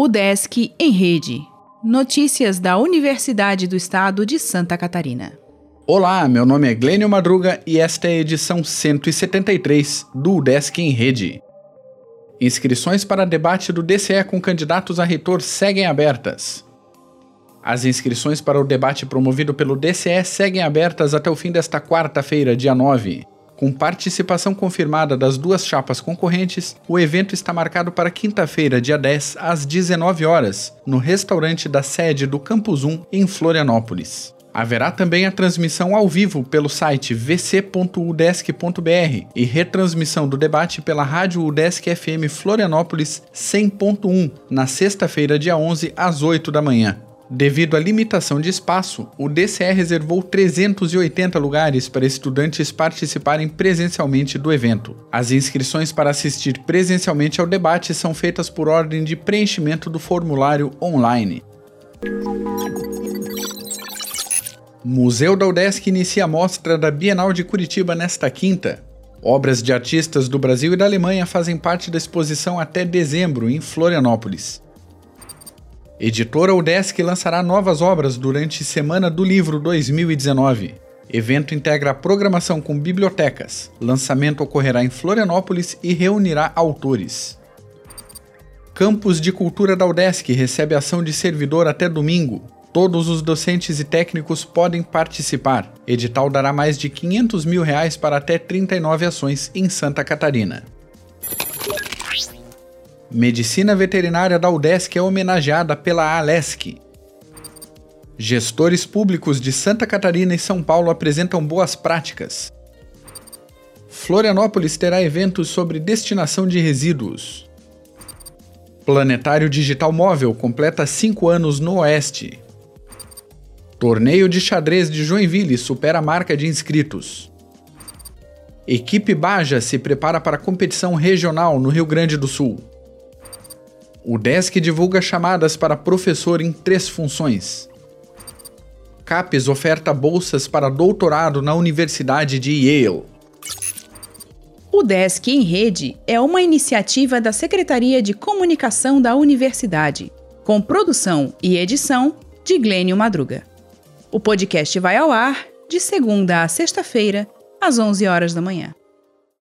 O Desk em Rede. Notícias da Universidade do Estado de Santa Catarina. Olá, meu nome é Glênio Madruga e esta é a edição 173 do Desk em Rede. Inscrições para debate do DCE com candidatos a reitor seguem abertas. As inscrições para o debate promovido pelo DCE seguem abertas até o fim desta quarta-feira, dia 9. Com participação confirmada das duas chapas concorrentes, o evento está marcado para quinta-feira, dia 10, às 19 horas, no restaurante da sede do Campus 1, em Florianópolis. Haverá também a transmissão ao vivo pelo site vc.udesc.br e retransmissão do debate pela rádio Udesc FM Florianópolis 100.1 na sexta-feira, dia 11, às 8 da manhã. Devido à limitação de espaço, o DCE reservou 380 lugares para estudantes participarem presencialmente do evento. As inscrições para assistir presencialmente ao debate são feitas por ordem de preenchimento do formulário online. Museu da UDESC inicia a mostra da Bienal de Curitiba nesta quinta. Obras de artistas do Brasil e da Alemanha fazem parte da exposição até dezembro em Florianópolis. Editora UDESC lançará novas obras durante Semana do Livro 2019. Evento integra a programação com bibliotecas. Lançamento ocorrerá em Florianópolis e reunirá autores. Campus de Cultura da UDESC recebe ação de servidor até domingo. Todos os docentes e técnicos podem participar. Edital dará mais de 500 mil reais para até 39 ações em Santa Catarina. Medicina Veterinária da UDESC é homenageada pela Alesc. Gestores públicos de Santa Catarina e São Paulo apresentam boas práticas. Florianópolis terá eventos sobre destinação de resíduos. Planetário Digital Móvel completa 5 anos no Oeste. Torneio de xadrez de Joinville supera a marca de inscritos. Equipe Baja se prepara para competição regional no Rio Grande do Sul. O Desk divulga chamadas para professor em três funções. CAPES oferta bolsas para doutorado na Universidade de Yale. O Desk em Rede é uma iniciativa da Secretaria de Comunicação da Universidade, com produção e edição de Glênio Madruga. O podcast vai ao ar de segunda a sexta-feira, às 11 horas da manhã.